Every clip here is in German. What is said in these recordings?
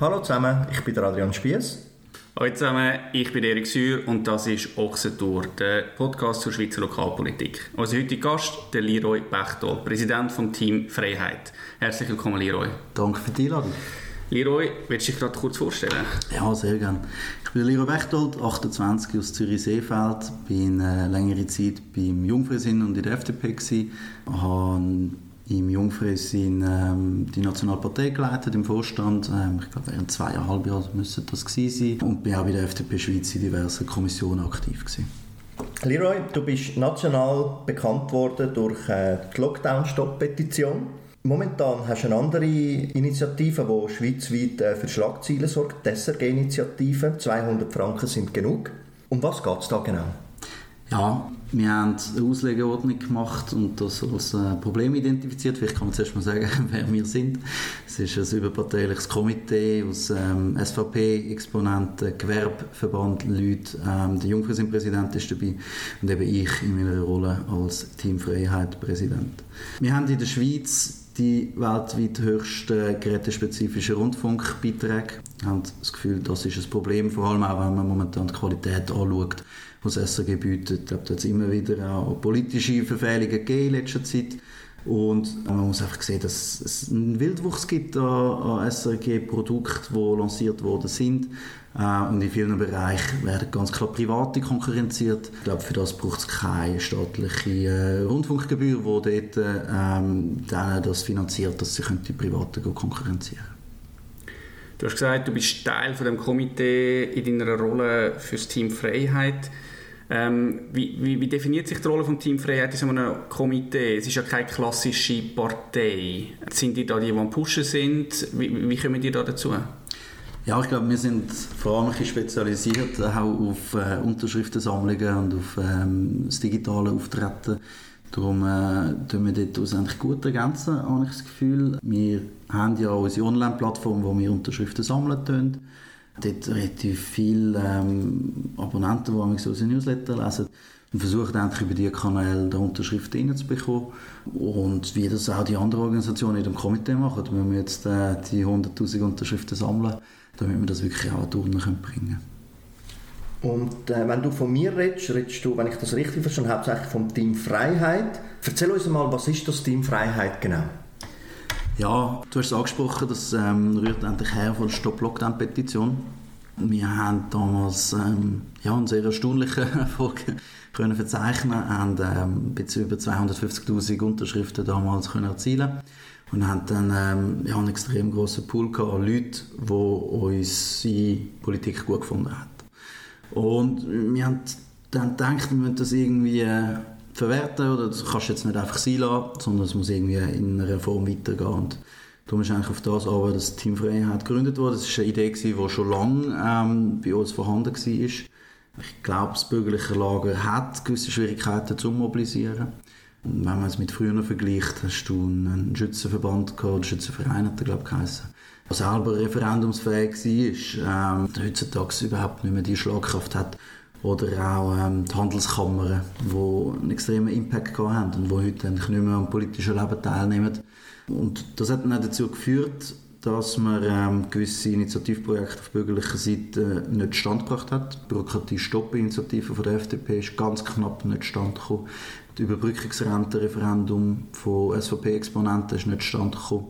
Hallo zusammen, ich bin Adrian Spiess. Hallo zusammen, ich bin Erik Sür und das ist Ochsentour, der Podcast zur Schweizer Lokalpolitik. Unser heutiger Gast, der Leroy Bechtold, Präsident vom Team Freiheit. Herzlich willkommen, Leroy. Danke für die Einladung. Leroy, willst du dich gerade kurz vorstellen? Ja, sehr gerne. Ich bin Leroy Bechtold, 28 aus Zürich-Seefeld, bin äh, längere Zeit beim Jungfräsinn und in der FDP gewesen, habe im Jungfräsinn ähm, die Nationalpartei geleitet, im Vorstand. Ähm, ich glaube, während zweieinhalb Jahren müsste das gewesen sein. Und bin auch bei der FDP Schweiz in diversen Kommissionen aktiv gewesen. Leroy, du bist national bekannt worden durch äh, die Lockdown-Stop-Petition. Momentan hast du eine andere Initiative, die schweizweit äh, für Schlagzeilen sorgt, die SRG-Initiative. 200 Franken sind genug. Um was geht es da genau? Ja, wir haben eine Auslegeordnung gemacht und das als äh, Problem identifiziert. Vielleicht kann man zuerst mal sagen, wer wir sind. Es ist ein überparteiliches Komitee aus ähm, SVP-Exponenten, Gewerbeverband, Leute. Ähm, der Jungfräsin-Präsident ist dabei und eben ich in meiner Rolle als Teamfreiheit-Präsident. Wir haben in der Schweiz die weltweit höchsten gerätespezifischen Rundfunkbeiträge. Wir haben das Gefühl, das ist ein Problem, vor allem auch, wenn man momentan die Qualität anschaut was SRG bietet. Ich glaube, da hat es immer wieder auch politische Verfehlungen gegeben in letzter Zeit. Und man muss einfach sehen, dass es einen Wildwuchs gibt an, an SRG-Produkten, die lanciert worden sind. Äh, und in vielen Bereichen werden ganz klar Private konkurrenziert. Ich glaube, für das braucht es keine staatliche äh, Rundfunkgebühr, die dort ähm, das finanziert, dass sie die Privaten konkurrenzieren Du hast gesagt, du bist Teil von dem Komitee in deiner Rolle fürs Team Freiheit. Ähm, wie, wie, wie, definiert sich die Rolle des Team Freiheit in so einem Komitee? Es ist ja keine klassische Partei. Sind die da die, die am Pushen sind? Wie, wie kommen die da dazu? Ja, ich glaube, wir sind vor allem spezialisiert auch auf äh, Unterschriftensammlungen und auf ähm, das digitale Auftreten. Darum äh, tun wir dort eigentlich gut ergänzen, habe ich das Gefühl. Wir haben ja unsere Online-Plattform, wo wir Unterschriften sammeln. Tun dort relativ viele ähm, Abonnenten, die unsere Newsletter lesen und versuchen endlich über diese Kanäle die Unterschriften reinzubekommen. Und wie das auch die anderen Organisationen in dem Komitee machen, wenn wir jetzt äh, die 100'000 Unterschriften sammeln, damit wir das wirklich auch durch bringen können. Und äh, wenn du von mir redest, redest du, wenn ich das richtig verstanden hauptsächlich vom Team Freiheit. Erzähl uns mal, was ist das Team Freiheit genau? Ja, du hast es angesprochen, das ähm, rührt endlich her von der Stop-Lockdown-Petition. Wir haben damals ähm, ja, einen sehr erstaunlichen Erfolg können verzeichnen, haben ähm, bis über 250'000 Unterschriften damals können erzielen und haben dann ähm, ja, einen extrem grossen Pool an Leuten, die unsere Politik gut gefunden haben. Und wir haben dann gedacht, wir müssen das irgendwie äh, verwerten oder das kannst du jetzt nicht einfach sein lassen, sondern es muss irgendwie in einer Form weitergehen. Und darum ist eigentlich auf das aber das Team Freiheit gegründet worden. Das war eine Idee, die schon lange ähm, bei uns vorhanden war. Ich glaube, das bürgerliche Lager hat gewisse Schwierigkeiten zu mobilisieren. Und wenn man es mit früher vergleicht, hast du einen Schützenverband gehabt, einen Schützenverein hat er, glaube ich, geheißen, selber referendumsfähig war, ähm, heutzutage überhaupt nicht mehr die Schlagkraft hat, oder auch ähm, die Handelskammern, die einen extremen Impact haben und die heute eigentlich nicht mehr am politischen Leben teilnehmen. Und das hat dann auch dazu geführt, dass man ähm, gewisse Initiativprojekte auf bürgerlicher Seite nicht standgebracht hat. Die Bürokratie-Stopp-Initiative der FDP ist ganz knapp nicht standgekommen. Das Überbrückungsrente-Referendum von SVP-Exponenten ist nicht standgekommen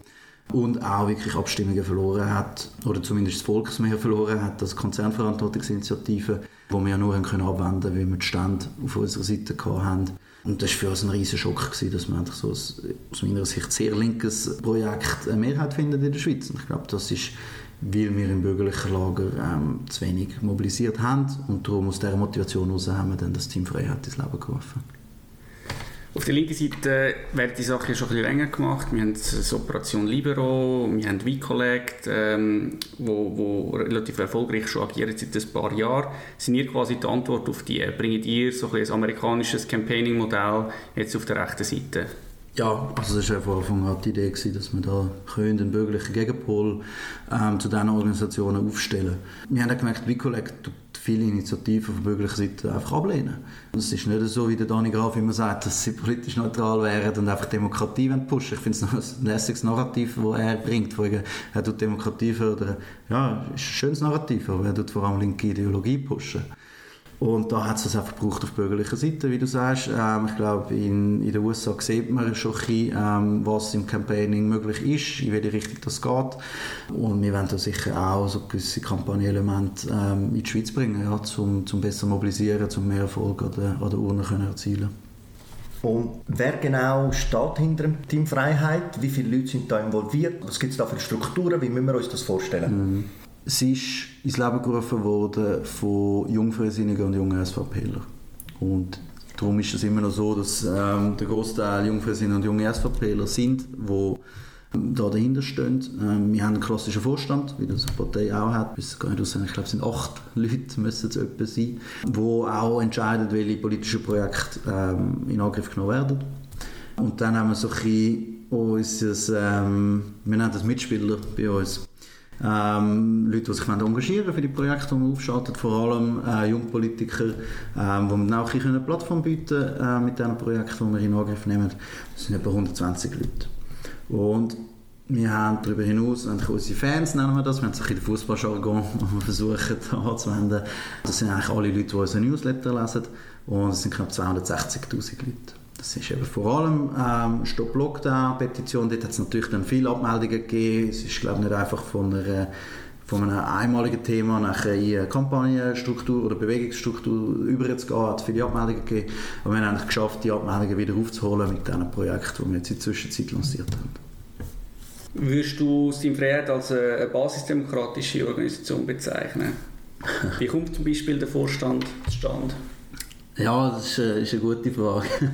und auch wirklich Abstimmungen verloren hat, oder zumindest das Volksmehr verloren hat, das Konzernverantwortungsinitiative, die wir ja nur haben können abwenden weil wir die Stände auf unserer Seite hatten. Und das war für uns ein riesiger Schock, gewesen, dass wir einfach so ein, aus meiner Sicht sehr linkes Projekt eine Mehrheit finden in der Schweiz. Und ich glaube, das ist, weil wir im bürgerlichen Lager ähm, zu wenig mobilisiert haben und darum aus dieser Motivation heraus haben wir dann das Team Freiheit ins Leben gerufen. Auf der linken Seite werden die Sachen schon ein bisschen länger gemacht. Wir haben das Operation Libero, wir haben WeCollect, ähm, wo, wo relativ erfolgreich schon agieren seit ein paar Jahren. Sind ihr quasi die Antwort auf die? Bringt ihr so ein, ein amerikanisches Campaigning-Modell jetzt auf der rechten Seite? Ja, also das war von Anfang an die Idee, dass wir da einen bürgerlichen Gegenpol ähm, zu diesen Organisationen aufstellen können. Wir haben gemerkt, WeCollect viele Initiativen von bürgerlicher Seite einfach ablehnen. Es ist nicht so, wie der Dani Graf immer sagt, dass sie politisch neutral wären und einfach Demokratie pushen. Ich finde es ein lässiges Narrativ, das er bringt. Er tut Demokratie fördern. Ja, ist ein schönes Narrativ, aber er tut vor allem linke Ideologie pushen. Und da hat es das einfach gebraucht auf bürgerlicher Seite, wie du sagst. Ähm, ich glaube, in, in den USA sieht man schon ein bisschen, ähm, was im Campaigning möglich ist, in welche Richtung das geht. Und wir werden da sicher auch so gewisse Kampagnenelemente ähm, in die Schweiz bringen, ja, zum, zum besser mobilisieren, um mehr Erfolg an der, an der Urne können erzielen und wer genau steht hinter dem Team Freiheit? Wie viele Leute sind da involviert? Was gibt es da für Strukturen? Wie müssen wir uns das vorstellen? Mhm. Sie ist ins Leben gerufen worden von Jungfreisinnigen und jungen SVPler. Und darum ist es immer noch so, dass ähm, der Großteil Jungfreisinnigen und junge SVPler sind, die ähm, da dahinter stehen. Ähm, wir haben einen klassischen Vorstand, wie das eine Partei auch hat. Bis. Ich glaube, es sind acht Leute, müssen es etwa sein, die auch entscheiden, welche politischen Projekte ähm, in Angriff genommen werden. Und dann haben wir so ein bisschen unser, ähm, wir nennen das Mitspieler bei uns ähm, Leute, die sich engagieren für die Projekte, die man aufschaltet, vor allem äh, Jungpolitiker, ähm, wo man auch eine Plattform bieten äh, mit diesen Projekten, die wir in Angriff nehmen. Das sind etwa 120 Leute. Und wir haben darüber hinaus unsere Fans, nennen wir das, wir haben es in den Fußballjargon versucht anzuwenden. Das sind eigentlich alle Leute, die unseren Newsletter lesen und es sind knapp 260'000 Leute. Das ist eben vor allem ähm, Stop Lockdown Petition. Dort hat es natürlich dann viele Abmeldungen gegeben. Es ist glaube ich nicht einfach von einer von einem einmaligen Thema nachher in eine Kampagnenstruktur oder Bewegungsstruktur überzugehen, hat viele Abmeldungen gegeben. Aber wir haben eigentlich geschafft, die Abmeldungen wieder aufzuholen mit diesen Projekten, die wir jetzt in der Zwischenzeit lanciert haben. Würdest du Steam Freiheit als eine basisdemokratische Organisation bezeichnen? Wie kommt zum Beispiel der Vorstand zustande? Ja, das ist, äh, ist eine gute Frage.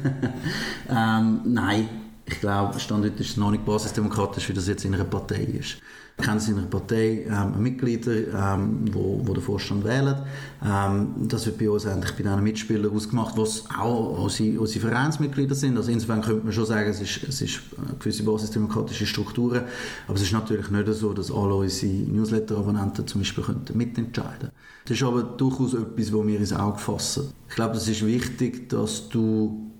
ähm, nein, ich glaube, Stand heute ist es noch nicht basisdemokratisch, wie das jetzt in einer Partei ist. Kennen es in einer Partei ähm, Mitglieder, ähm, wo, wo den Vorstand wählen. Ähm, das wird bei uns eigentlich bei diesen Mitspielern ausgemacht, was auch unsere, unsere Vereinsmitglieder sind. Also insofern könnte man schon sagen, es ist, es ist gewisse basisdemokratische Strukturen. Aber es ist natürlich nicht so, dass alle unsere Newsletter-Abonnenten zum Beispiel könnten mitentscheiden Das ist aber durchaus etwas, wo wir ins Auge fassen. Ich glaube, es ist wichtig, dass du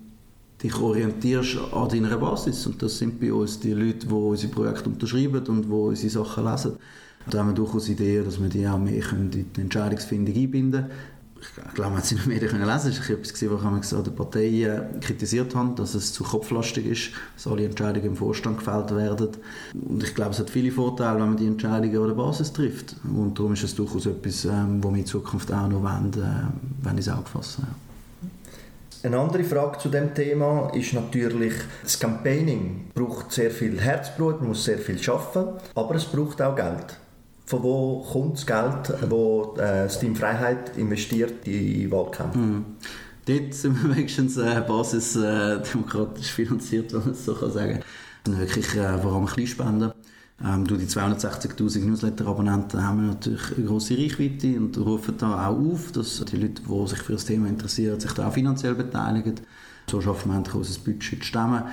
dich orientierst an deiner Basis. Und das sind bei uns die Leute, die unsere Projekte unterschreiben und die unsere Sachen lesen. Da haben wir durchaus Ideen, dass wir die auch mehr in die Entscheidungsfindung einbinden können. Ich glaube, man hat es in den Medien können lesen. Ich habe etwas gesehen, was ich an den Parteien kritisiert haben, dass es zu kopflastig ist, dass alle Entscheidungen im Vorstand gefällt werden. Und ich glaube, es hat viele Vorteile, wenn man die Entscheidungen an der Basis trifft. Und darum ist es durchaus etwas, ähm, wo wir in Zukunft auch noch wollen, äh, wollen ins Auge fassen. Ja. Eine andere Frage zu dem Thema ist natürlich, das Campaigning braucht sehr viel Herzblut, man muss sehr viel schaffen, aber es braucht auch Geld. Von wo kommt das Geld, wo äh, Steam Freiheit investiert in Wahlkämpfe? Mhm. Dort sind wir wenigstens äh, basisdemokratisch äh, finanziert, wenn man es so kann sagen kann. Wirklich äh, vor allem Kleinspenden. Ähm, durch die 260'000 Newsletter-Abonnenten haben wir natürlich eine grosse Reichweite und rufen da auch auf, dass die Leute, die sich für das Thema interessieren, sich da auch finanziell beteiligen. So schaffen wir endlich unser Budget zu stemmen.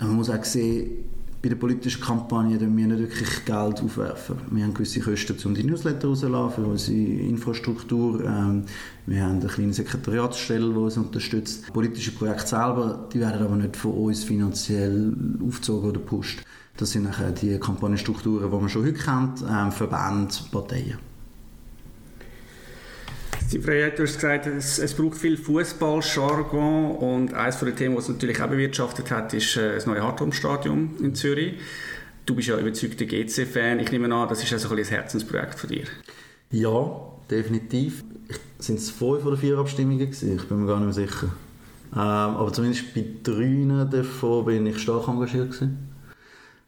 Man muss auch sehen, bei der politischen Kampagne wir nicht wirklich Geld aufwerfen. Wir haben gewisse Kosten, um die Newsletter rauszulassen, für unsere Infrastruktur. Ähm, wir haben eine kleine Sekretariatsstelle, die uns unterstützt. Politische Projekte selber, die werden aber nicht von uns finanziell aufgezogen oder gepusht. Das sind nachher die Kampagnenstrukturen, die man schon heute kennt, ähm, Verbände, Parteien. Die Freiheit, du hast gesagt, es, es braucht viel Fußballjargon und eines der Themen, was natürlich auch bewirtschaftet hat, ist äh, das neue Hartholm-Stadion in Zürich. Du bist ja überzeugter GC-Fan. Ich nehme an, das ist also ein, ein Herzensprojekt von dir. Ja, definitiv. Sind es fünf oder vier Abstimmungen gewesen? Ich bin mir gar nicht mehr sicher. Ähm, aber zumindest bei drei davon bin ich stark engagiert gewesen.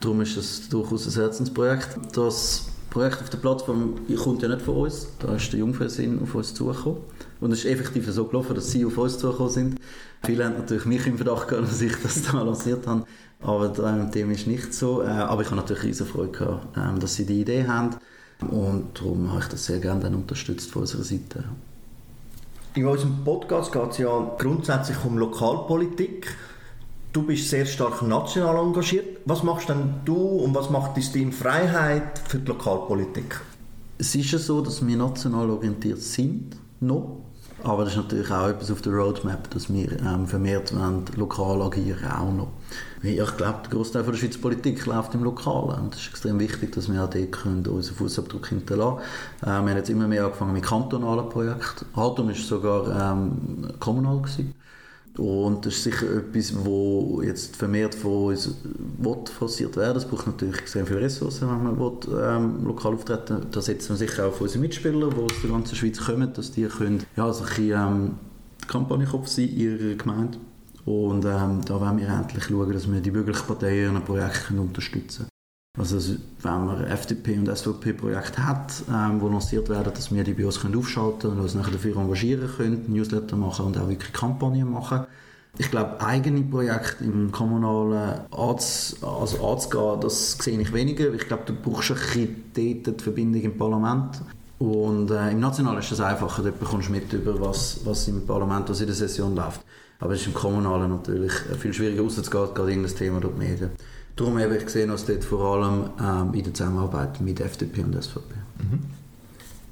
Darum ist es durchaus ein Herzensprojekt. Das Projekt auf der Plattform kommt ja nicht von uns. Da ist der Jungfernsinn auf uns zugekommen. Und es ist effektiv so gelaufen, dass sie auf uns zugekommen sind. Viele haben natürlich mich im Verdacht gehabt, dass ich das da lanciert habe. Aber dem ist nicht so. Äh, aber ich habe natürlich riesen Freude gehabt, ähm, dass sie die Idee haben. Und darum habe ich das sehr gerne dann unterstützt von unserer Seite. In unserem Podcast geht es ja grundsätzlich um Lokalpolitik. Du bist sehr stark national engagiert. Was machst denn du und was macht dein Team Freiheit für die Lokalpolitik? Es ist ja so, dass wir national orientiert sind, noch. Aber das ist natürlich auch etwas auf der Roadmap, dass wir ähm, vermehrt wollen, lokal agieren auch noch. Ich glaube, der Großteil der Schweizer Politik läuft im Lokalen. Und es ist extrem wichtig, dass wir auch dort unseren Fußabdruck hinterlassen können. Äh, wir haben jetzt immer mehr angefangen mit kantonalen Projekten. Haltum war sogar ähm, kommunal. Gewesen. Und das ist sicher etwas, wo jetzt vermehrt von uns forciert werden Es braucht natürlich extrem viele Ressourcen, wenn man will, ähm, lokal auftreten will. Da setzen wir sicher auch auf unsere Mitspieler, die aus der ganzen Schweiz kommen, dass die können, ja, so ein bisschen, ähm, Kampagnenkopf sein in ihrer Gemeinde. Und ähm, da wollen wir endlich schauen, dass wir die bürgerlichen Parteien in einem Projekt unterstützen. Also wenn man FDP und SVP-Projekte hat, ähm, die lanciert werden, dass wir die bei uns können aufschalten können und uns dafür engagieren können, Newsletter machen und auch wirklich Kampagnen machen. Ich glaube, eigene Projekte im Kommunalen anz, also anzugehen, das sehe ich weniger. Ich glaube, du brauchst ein bisschen die Verbindung im Parlament. Und äh, im Nationalen ist das einfacher, dort bekommst du mit über was, was im Parlament, was in der Session läuft. Aber es ist im Kommunalen natürlich viel schwieriger rauszugehen, gerade irgendein Thema durch die Medien. Darum habe ich gesehen, dass dort vor allem ähm, in der Zusammenarbeit mit FDP und SVP. Mhm.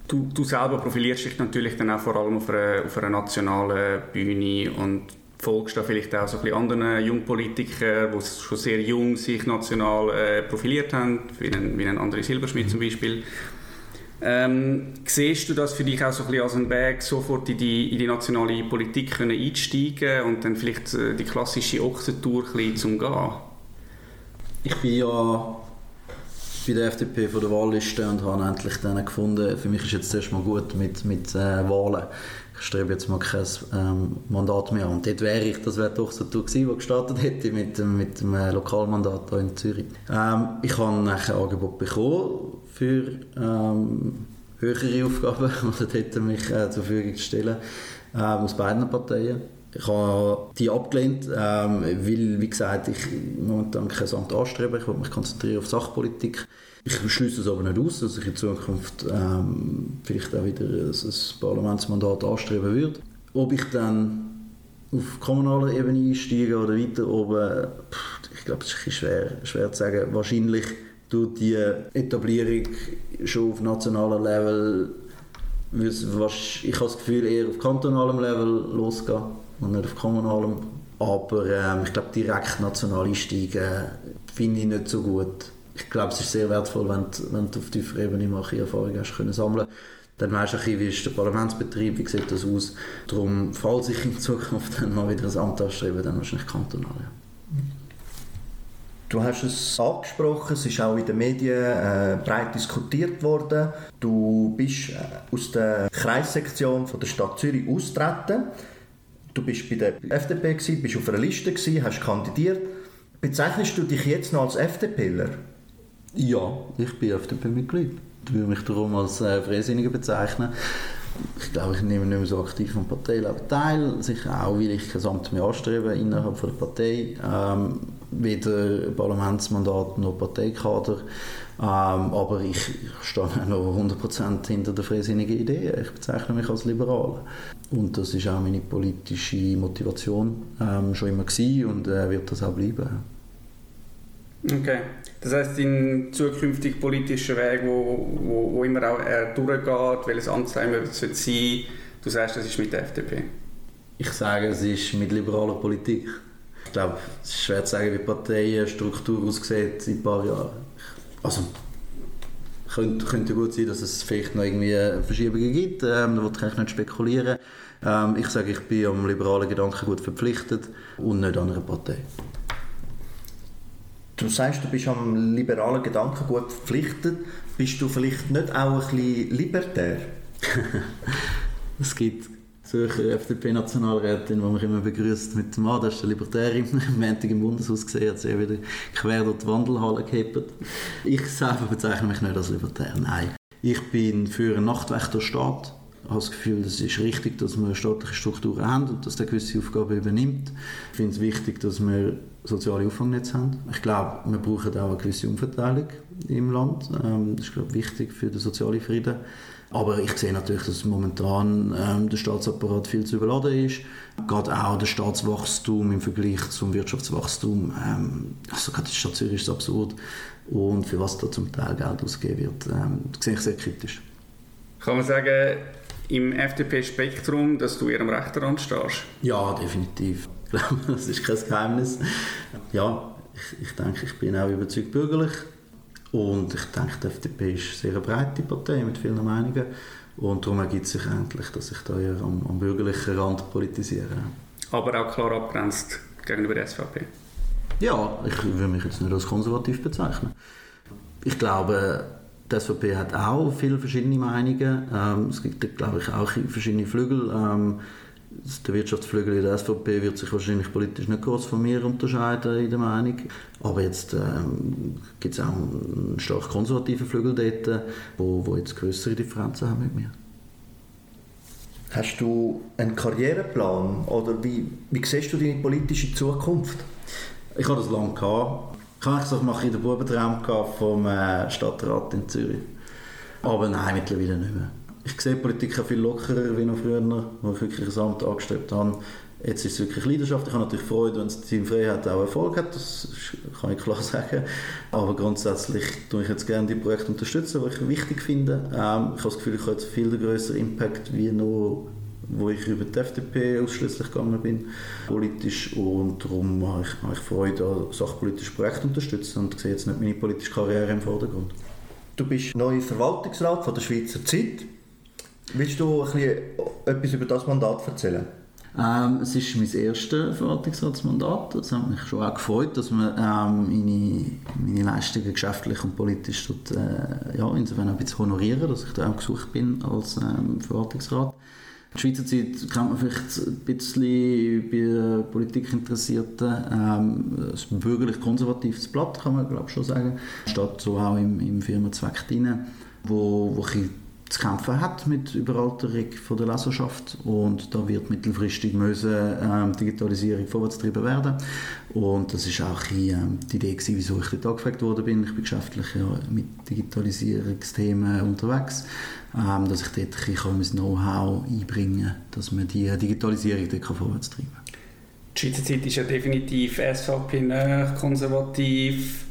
Du, du selber profilierst dich natürlich dann auch vor allem auf einer, auf einer nationalen Bühne und folgst da vielleicht auch so ein bisschen anderen Jungpolitikern, die schon sehr jung sich national äh, profiliert haben, wie ein, wie ein André Silberschmidt mhm. zum Beispiel. Ähm, siehst du das für dich auch so ein bisschen als einen Weg, sofort in die, in die nationale Politik können einsteigen und dann vielleicht äh, die klassische Ochsentour ein bisschen zum Gehen? Ich bin ja bei der FDP von der Wahlliste und habe endlich dann gefunden, für mich ist jetzt erstmal gut mit, mit äh, Wahlen. Ich strebe jetzt mal kein ähm, Mandat mehr an. Und dort wäre ich, das wäre doch so Tour gewesen, wo gestartet hätte mit, mit dem äh, Lokalmandat hier in Zürich. Ähm, ich habe nachher ein Angebot bekommen für ähm, höhere Aufgaben, oder dort mich äh, zur Verfügung stellen, äh, aus beiden Parteien. Ich habe die abgelehnt, ähm, weil, wie gesagt, ich momentan kein Amt anstrebe. Ich will mich konzentrieren auf Sachpolitik. Ich schließe es aber nicht aus, dass ich in Zukunft ähm, vielleicht auch wieder ein, Parlamentsmandat anstreben würde. Ob ich dann auf kommunaler Ebene einsteige oder weiter oben, ich glaube, es ist schwer, schwer zu sagen. Wahrscheinlich tut die Etablierung schon auf nationalem Level, ich habe das Gefühl, eher auf kantonalem Level losgehen und nicht auf kommunalem. Aber ähm, ich glaube, direkt national einsteigen finde ich nicht so gut. Ich glaube, es ist sehr wertvoll, wenn du, wenn du auf tiefer Ebene mal Erfahrung hast können sammeln dann weißt du ein bisschen, wie ist der Parlamentsbetrieb, wie sieht das aus. Darum, falls ich in Zukunft dann mal wieder ein Amt anstrebe, dann wahrscheinlich kantonal. Ja. Du hast es angesprochen, es ist auch in den Medien äh, breit diskutiert worden. Du bist äh, aus der Kreissektion von der Stadt Zürich austreten. Du bist bei der FDP, gewesen, bist auf einer Liste, gewesen, hast kandidiert. Bezeichnest du dich jetzt noch als FDPler? Ja, ich bin FDP-Mitglied. Ich würde mich darum als äh, Freisinniger bezeichnen. Ich glaube, ich nehme nicht mehr so aktiv am Parteileben teil. Sicher auch, weil ich kein Amt mehr anstrebe innerhalb von der Partei. Ähm, weder Parlamentsmandat noch Parteikader. Ähm, aber ich, ich stehe noch 100% hinter der freisinnigen Idee. Ich bezeichne mich als liberal. Und das ist auch meine politische Motivation ähm, schon immer gewesen und äh, wird das auch bleiben. Okay. Das heißt, dein zukünftig politischer Weg, wo, wo, wo immer auch äh, durchgeht, welches Amtszeichen wird es sein, du sagst, das ist mit der FDP? Ich sage, es ist mit liberaler Politik. Ich glaube, es ist schwer zu sagen, wie die Parteienstruktur aussieht in ein paar Jahren. Also, könnte, könnte gut sein, dass es vielleicht noch irgendwie Verschiebungen gibt. Ähm, da will ich nicht spekulieren. Ähm, ich sage, ich bin am liberalen Gedanken gut verpflichtet und nicht an einer Partei. Du sagst, du bist am liberalen Gedanken gut verpflichtet. Bist du vielleicht nicht auch ein bisschen libertär? es gibt Zürcher FDP-Nationalrätin, die mich immer begrüßt mit dem Mann, das ist der Libertärin, am im Bundeshaus gesehen, hat sie wieder quer durch die Wandelhalle gehebt. Ich selber bezeichne mich nicht als Libertär, nein. Ich bin für einen Nachtwächterstaat. Ich habe das Gefühl, es ist richtig, dass wir staatliche Strukturen haben und dass der gewisse Aufgaben übernimmt. Ich finde es wichtig, dass wir soziale Auffangnetze haben. Ich glaube, wir brauchen auch eine gewisse Umverteilung im Land. Ähm, das ist glaube ich, wichtig für den sozialen Frieden. Aber ich sehe natürlich, dass momentan ähm, der Staatsapparat viel zu überladen ist. Gerade auch das Staatswachstum im Vergleich zum Wirtschaftswachstum. Ähm, also gerade die Stadt Zürich ist absurd. Und für was da zum Teil Geld ausgegeben wird, ähm, das sehe ich sehr kritisch. Kann man sagen, im FDP-Spektrum, dass du eher am rechten Rand stehst? Ja, definitiv. Ich glaube, das ist kein Geheimnis. Ja, ich, ich denke, ich bin auch überzeugt bürgerlich. Und ich denke, die FDP ist eine sehr breite Partei mit vielen Meinungen. Und darum ergibt sich endlich, dass ich da eher am, am bürgerlichen Rand politisiere. Aber auch klar abgrenzt gegenüber der SVP? Ja, ich würde mich jetzt nicht als konservativ bezeichnen. Ich glaube, die SVP hat auch viele verschiedene Meinungen. Ähm, es gibt, glaube ich, auch verschiedene Flügel. Ähm, der Wirtschaftsflügel in der SVP wird sich wahrscheinlich politisch nicht groß von mir unterscheiden in der Meinung. Aber jetzt ähm, gibt es auch einen stark konservativen Flügel dort, wo, wo jetzt größere Differenzen haben mit mir. Hast du einen Karriereplan oder wie, wie siehst du deine politische Zukunft? Ich habe das lange gehabt. Ich habe gesagt, mache ich den Bubentraum vom äh, Stadtrat in Zürich. Aber nein, mittlerweile nicht mehr. Ich sehe Politik viel lockerer wie noch früher, wo ich wirklich ein Amt angestrebt habe. Jetzt ist es wirklich Leidenschaft. Ich habe natürlich Freude, wenn das Team Freiheit auch Erfolg hat, das kann ich klar sagen. Aber grundsätzlich tue ich jetzt gerne die Projekte unterstützen, die ich wichtig finde. Ähm, ich habe das Gefühl, ich habe jetzt viel größeren Impact wie nur wo ich über die FDP ausschließlich gegangen bin, politisch. Und darum habe ich, habe ich Freude an sachpolitischen Projekten unterstützen und sehe jetzt nicht meine politische Karriere im Vordergrund. Du bist neuer Verwaltungsrat von der Schweizer Zeit. Willst du ein bisschen etwas über das Mandat erzählen? Ähm, es ist mein erstes Verwaltungsratsmandat. Es hat mich schon auch gefreut, dass man ähm, meine, meine Leistungen geschäftlich und politisch dort, äh, ja, insofern ein bisschen honorieren, dass ich da auch gesucht bin als ähm, Verwaltungsrat. Die Schweizer Zeit kennt man vielleicht ein bisschen bei Politikinteressierten. Ähm, ein bürgerlich-konservatives Blatt, kann man glaube schon sagen. Steht so auch im, im Firmenzweck drin, wo, wo ein zu kämpfen hat mit Überalterung von der Leserschaft und da wird mittelfristig müssen, ähm, Digitalisierung vorwärtsgetrieben werden und das ist auch ähm, die Idee gewesen, wieso ich dort angefragt worden bin. Ich bin geschäftlich ja, mit Digitalisierungsthemen unterwegs, ähm, dass ich dort ein mein Know-how einbringen kann, dass man die Digitalisierung dort vorwärts treiben kann. Die Schweizer Zeit ist ja definitiv SVP konservativ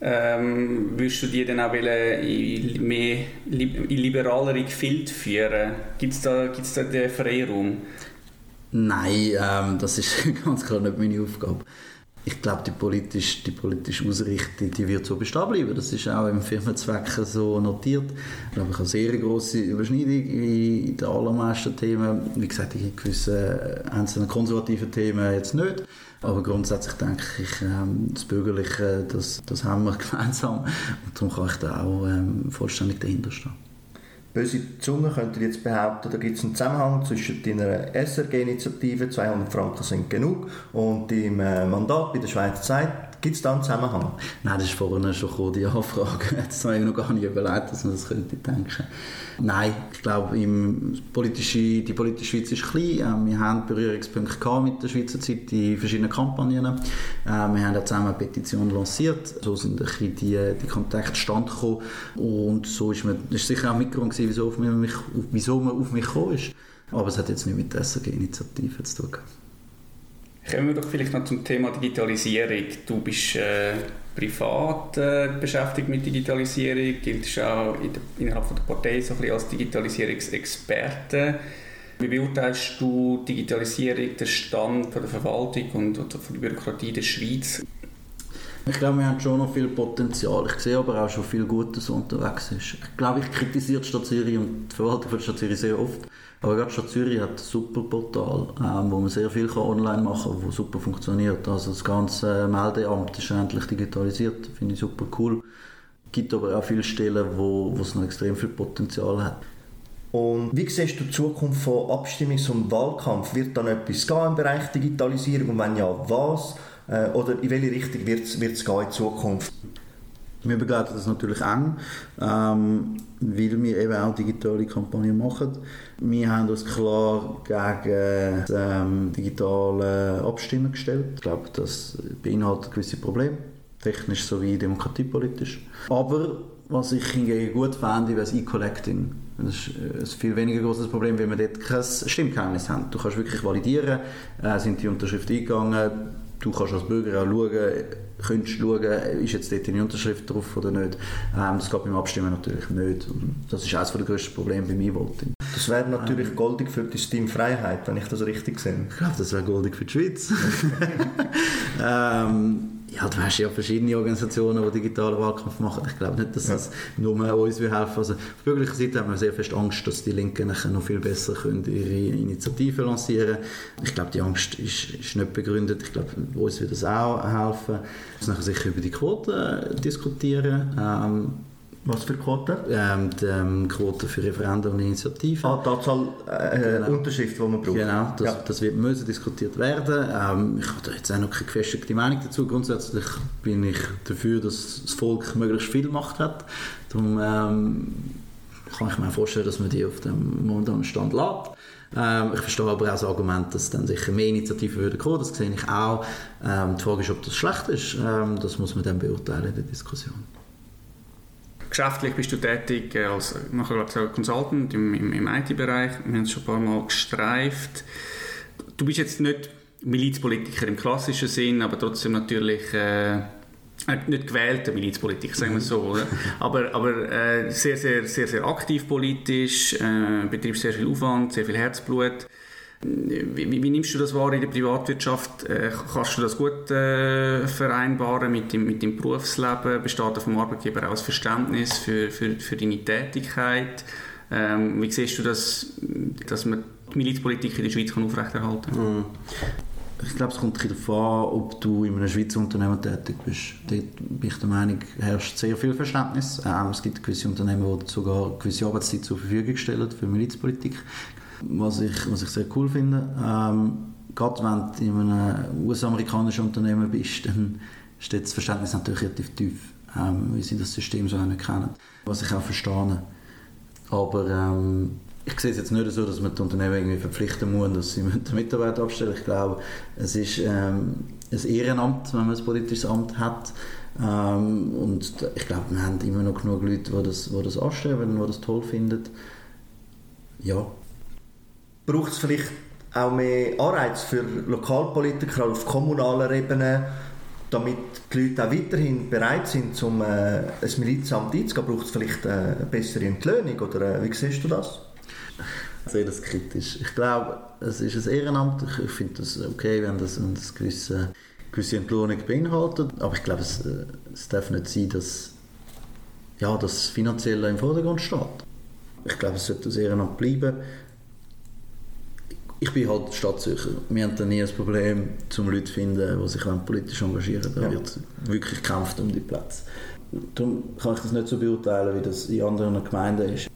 ähm, würdest du die dann auch in mehr in liberalere Gefilde führen? Gibt es da, gibt's da den Freiraum? Nein, ähm, das ist ganz klar nicht meine Aufgabe. Ich glaube, die politische, die politische Ausrichtung die wird so bestehen bleiben. Das ist auch im Firmenzweck so notiert. Ich glaube, ich habe sehr große Überschneidung in den allermeisten Themen. Wie gesagt, in gewissen einzelnen konservativen Themen jetzt nicht. Aber grundsätzlich denke ich, ähm, das Bürgerliche, das, das haben wir gemeinsam. Und darum kann ich da auch ähm, vollständig dahinter stehen. Böse Zunge könnte jetzt behaupten, da gibt es einen Zusammenhang zwischen deiner SRG-Initiative, 200 Franken sind genug, und deinem äh, Mandat bei der Schweizer Zeit. Gibt es da einen Zusammenhang? Nein, das ist vorhin schon gekommen, die Anfrage. Das habe ich noch gar nicht überlegt, dass man das könnte denken. Nein, ich glaube, im politische, die politische Schweiz ist klein. Ähm, wir haben Berührungspunkte mit der Schweizer Zeit in verschiedenen Kampagnen. Ähm, wir haben auch zusammen eine Petition lanciert. So sind die, die Kontakte gekommen. Und so ist das ist sicher auch Mitgrund wieso, auf mich, wieso man auf mich gekommen ist. Aber es hat jetzt nicht mit der SRG-Initiative zu tun. Kommen wir doch vielleicht noch zum Thema Digitalisierung. Du bist äh, privat äh, beschäftigt mit Digitalisierung, giltst auch in der, innerhalb der Partei so ein bisschen als Digitalisierungsexperte. Wie beurteilst du Digitalisierung, den Stand von der Verwaltung und, und von der Bürokratie der Schweiz? Ich glaube, wir haben schon noch viel Potenzial. Ich sehe aber auch schon viel Gutes unterwegs ist. Ich glaube, ich kritisiere die Stadt Zürich und die Verwaltung von der Stadt Zürich sehr oft. Aber gerade Stadt Zürich hat ein super Portal, ähm, wo man sehr viel online machen kann, wo super funktioniert. Also das ganze Meldeamt ist endlich digitalisiert, finde ich super cool. Es gibt aber auch viele Stellen, wo, wo es noch extrem viel Potenzial hat. Und wie siehst du die Zukunft von Abstimmungs- und Wahlkampf? Wird dann etwas gehen im Bereich Digitalisierung und wenn ja, was? Äh, oder in welche Richtung wird es gehen in Zukunft? Wir begleiten das natürlich eng, ähm, weil wir eben auch digitale Kampagnen machen. Wir haben uns klar gegen ähm, digitale Abstimmen gestellt. Ich glaube, das beinhaltet gewisse Probleme, technisch sowie demokratiepolitisch. Aber was ich hingegen gut fände, wäre das E-Collecting. Das ist ein viel weniger großes Problem, weil wir dort kein Stimmgeheimnis haben. Du kannst wirklich validieren, äh, sind die Unterschriften eingegangen, du kannst als Bürger auch schauen, könntest schauen, ist jetzt dort eine Unterschrift drauf oder nicht. Ähm, das geht beim Abstimmen natürlich nicht. Und das ist eines der grössten Probleme beim E-Voting. Das wäre natürlich goldig für die Steam Freiheit, wenn ich das richtig sehe. Ich glaube, das wäre goldig für die Schweiz. ähm, ja, du hast ja verschiedene Organisationen, die digitalen Wahlkampf machen. Ich glaube nicht, dass das nur uns helfen Also auf bürgerlicher Seite haben wir sehr fest Angst, dass die Linken noch viel besser können ihre Initiativen lancieren können. Ich glaube, die Angst ist, ist nicht begründet. Ich glaube, uns wird das auch helfen. Wir müssen sicher über die Quoten diskutieren. Ähm, was für Quoten? Ähm, die ähm, Quote für Referenden und Initiativen. Ah, die Anzahl äh, genau. Unterschriften, die man braucht. Genau, das, ja. das wird müssen diskutiert werden. Ähm, ich habe jetzt auch noch keine gefestigte Meinung dazu. Grundsätzlich bin ich dafür, dass das Volk möglichst viel Macht hat. Darum ähm, kann ich mir vorstellen, dass man die auf dem momentanen Stand lässt. Ähm, ich verstehe aber auch das Argument, dass dann sicher mehr Initiativen würden kommen. Das sehe ich auch. Ähm, die Frage ist, ob das schlecht ist. Ähm, das muss man dann beurteilen in der Diskussion. Geschäftlich bist du tätig äh, als kann sagen, Consultant im, im, im IT-Bereich. Wir haben es schon ein paar Mal gestreift. Du bist jetzt nicht Milizpolitiker im klassischen Sinn, aber trotzdem natürlich äh, nicht gewählter Milizpolitiker, sagen wir so, oder? aber, aber äh, sehr, sehr, sehr, sehr aktiv politisch, äh, betreibst sehr viel Aufwand, sehr viel Herzblut. Wie, wie, nimmst du das wahr in der Privatwirtschaft? Äh, kannst du das gut äh, vereinbaren mit dem, mit dem Berufsleben? Besteht vom Arbeitgeber auch ein Verständnis für, für, für deine Tätigkeit? Ähm, wie siehst du das, dass man die Milizpolitik in der Schweiz kann aufrechterhalten kann? Mhm. Ich glaube, es kommt darauf an, ob du in einem Schweizer Unternehmen tätig bist. Dort bin ich der Meinung, herrscht sehr viel Verständnis. Ähm, es gibt gewisse Unternehmen, die sogar gewisse Arbeitszeit zur Verfügung stellen für Milizpolitik. Was ich, was ich sehr cool finde, ähm, gerade wenn du in einem US-amerikanischen Unternehmen bist, dann steht das Verständnis natürlich relativ tief, ähm, weil sie das System so kennen. Was ich auch verstehe. Aber ähm, ich sehe es jetzt nicht so, dass man die Unternehmen irgendwie verpflichten muss, dass sie den Mitarbeiter abstellen. Ich glaube, es ist ähm, ein Ehrenamt, wenn man ein politisches Amt hat. Ähm, und ich glaube, wir haben immer noch genug Leute, die das, die das anstreben, die das toll finden. Ja, braucht es vielleicht auch mehr Anreiz für Lokalpolitiker auf kommunaler Ebene, damit die Leute auch weiterhin bereit sind, um äh, ein Milizamt einzugehen? Braucht es vielleicht äh, eine bessere Entlöhnung oder äh, wie siehst du das? Sehe das kritisch. Ich glaube, es ist ein Ehrenamt. Ich finde das okay, wenn das eine gewisse, gewisse Entlohnung beinhaltet. Aber ich glaube, es, äh, es darf nicht sein, dass ja, das Finanzielle im Vordergrund steht. Ich glaube, es sollte ein Ehrenamt bleiben ich bin halt Stadtsucher. Wir haben da nie ein Problem, um Leute zu finden, die sich politisch engagieren Da ja. wird wirklich gekämpft um die Plätze. Darum kann ich das nicht so beurteilen, wie das in anderen Gemeinden ist.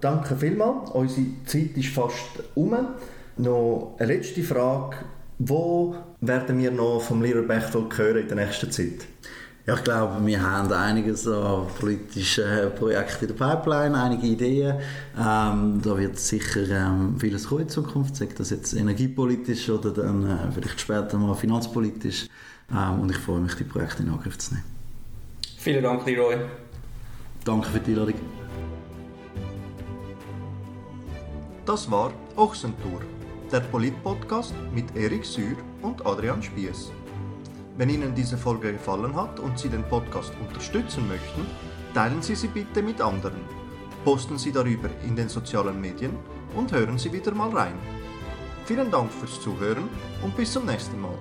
Danke vielmals. Unsere Zeit ist fast um. Noch eine letzte Frage. Wo werden wir noch vom Lehrer Bechtel hören in der nächsten Zeit? Ja, ich glaube, wir haben einiges an politischen Projekten in der Pipeline, einige Ideen. Ähm, da wird sicher ähm, vieles kommen in Zukunft, sei das jetzt energiepolitisch oder dann äh, vielleicht später mal finanzpolitisch. Ähm, und ich freue mich, die Projekte in Angriff zu nehmen. Vielen Dank, Leroy. Danke für die Einladung. Das war Ochsentour, der Polit-Podcast mit Erik Sühr und Adrian Spiess. Wenn Ihnen diese Folge gefallen hat und Sie den Podcast unterstützen möchten, teilen Sie sie bitte mit anderen. Posten Sie darüber in den sozialen Medien und hören Sie wieder mal rein. Vielen Dank fürs Zuhören und bis zum nächsten Mal.